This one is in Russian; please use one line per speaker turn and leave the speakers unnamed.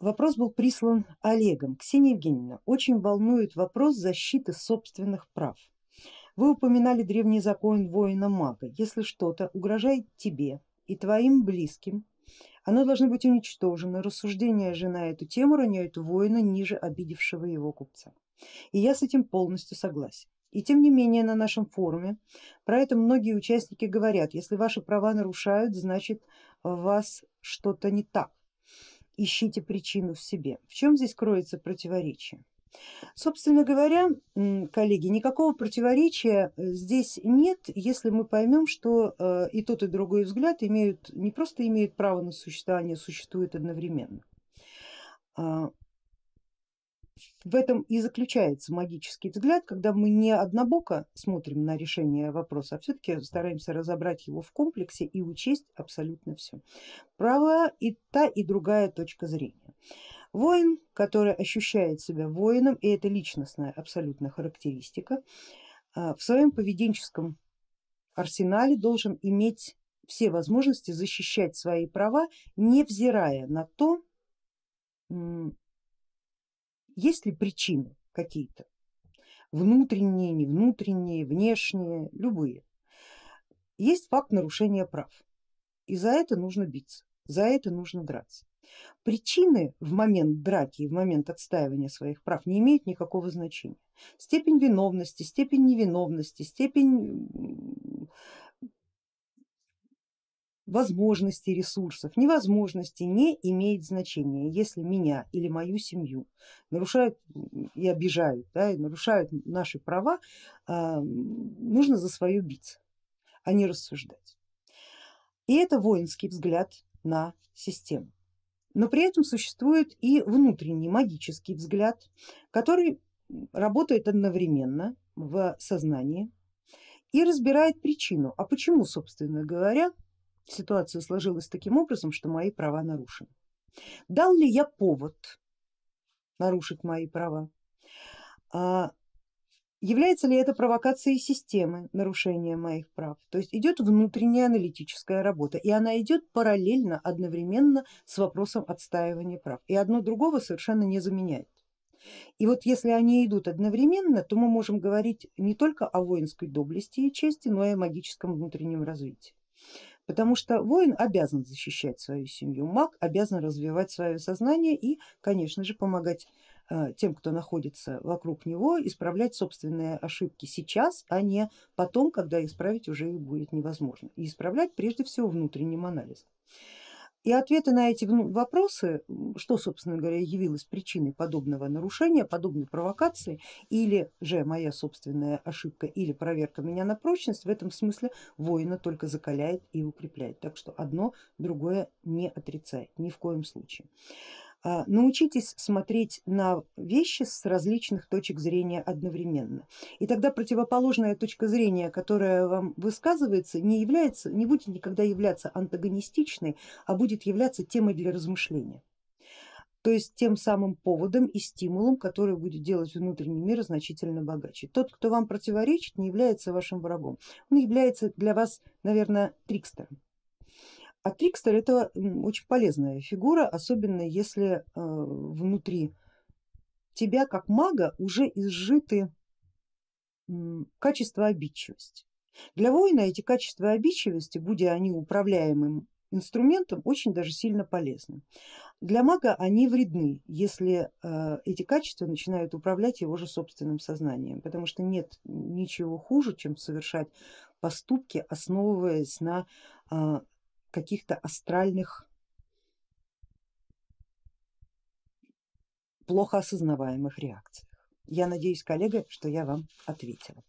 Вопрос был прислан Олегом. Ксения Евгеньевна, очень волнует вопрос защиты собственных прав. Вы упоминали древний закон воина-мага. Если что-то угрожает тебе и твоим близким, оно должно быть уничтожено. Рассуждения же на эту тему роняют воина ниже обидевшего его купца. И я с этим полностью согласен. И тем не менее на нашем форуме про это многие участники говорят, если ваши права нарушают, значит вас что-то не так ищите причину в себе. В чем здесь кроется противоречие? Собственно говоря, коллеги, никакого противоречия э, здесь нет, если мы поймем, что э, и тот и другой взгляд имеют, не просто имеют право на существование, существуют одновременно. В этом и заключается магический взгляд, когда мы не однобоко смотрим на решение вопроса, а все-таки стараемся разобрать его в комплексе и учесть абсолютно все. Права и та и другая точка зрения. Воин, который ощущает себя воином, и это личностная абсолютно характеристика, а, в своем поведенческом арсенале должен иметь все возможности защищать свои права, невзирая на то, есть ли причины какие-то, внутренние, не внутренние, внешние, любые. Есть факт нарушения прав и за это нужно биться, за это нужно драться. Причины в момент драки в момент отстаивания своих прав не имеют никакого значения. Степень виновности, степень невиновности, степень возможностей, ресурсов, невозможности не имеет значения, если меня или мою семью нарушают и обижают, да, и нарушают наши права, а, нужно за свое биться, а не рассуждать. И это воинский взгляд на систему. Но при этом существует и внутренний магический взгляд, который работает одновременно в сознании и разбирает причину, а почему, собственно говоря, ситуация сложилась таким образом, что мои права нарушены. Дал ли я повод нарушить мои права? А, является ли это провокацией системы нарушения моих прав? То есть идет внутренняя аналитическая работа и она идет параллельно, одновременно с вопросом отстаивания прав и одно другого совершенно не заменяет. И вот если они идут одновременно, то мы можем говорить не только о воинской доблести и чести, но и о магическом внутреннем развитии. Потому что воин обязан защищать свою семью, маг обязан развивать свое сознание и, конечно же, помогать э, тем, кто находится вокруг него, исправлять собственные ошибки сейчас, а не потом, когда исправить уже их будет невозможно. И исправлять прежде всего внутренним анализом. И ответы на эти вопросы, что собственно говоря явилось причиной подобного нарушения, подобной провокации, или же моя собственная ошибка, или проверка меня на прочность, в этом смысле воина только закаляет и укрепляет. Так что одно другое не отрицает ни в коем случае. А, научитесь смотреть на вещи с различных точек зрения одновременно. И тогда противоположная точка зрения, которая вам высказывается, не, является, не будет никогда являться антагонистичной, а будет являться темой для размышления. То есть тем самым поводом и стимулом, который будет делать внутренний мир значительно богаче. Тот, кто вам противоречит, не является вашим врагом, он является для вас, наверное, трикстером. А трикстер это очень полезная фигура, особенно если э, внутри тебя как мага уже изжиты качества обидчивости. Для воина эти качества обидчивости, будя они управляемым инструментом, очень даже сильно полезны. Для мага они вредны, если э, эти качества начинают управлять его же собственным сознанием, потому что нет ничего хуже, чем совершать поступки, основываясь на э, каких-то астральных плохо осознаваемых реакциях. Я надеюсь, коллега, что я вам ответила.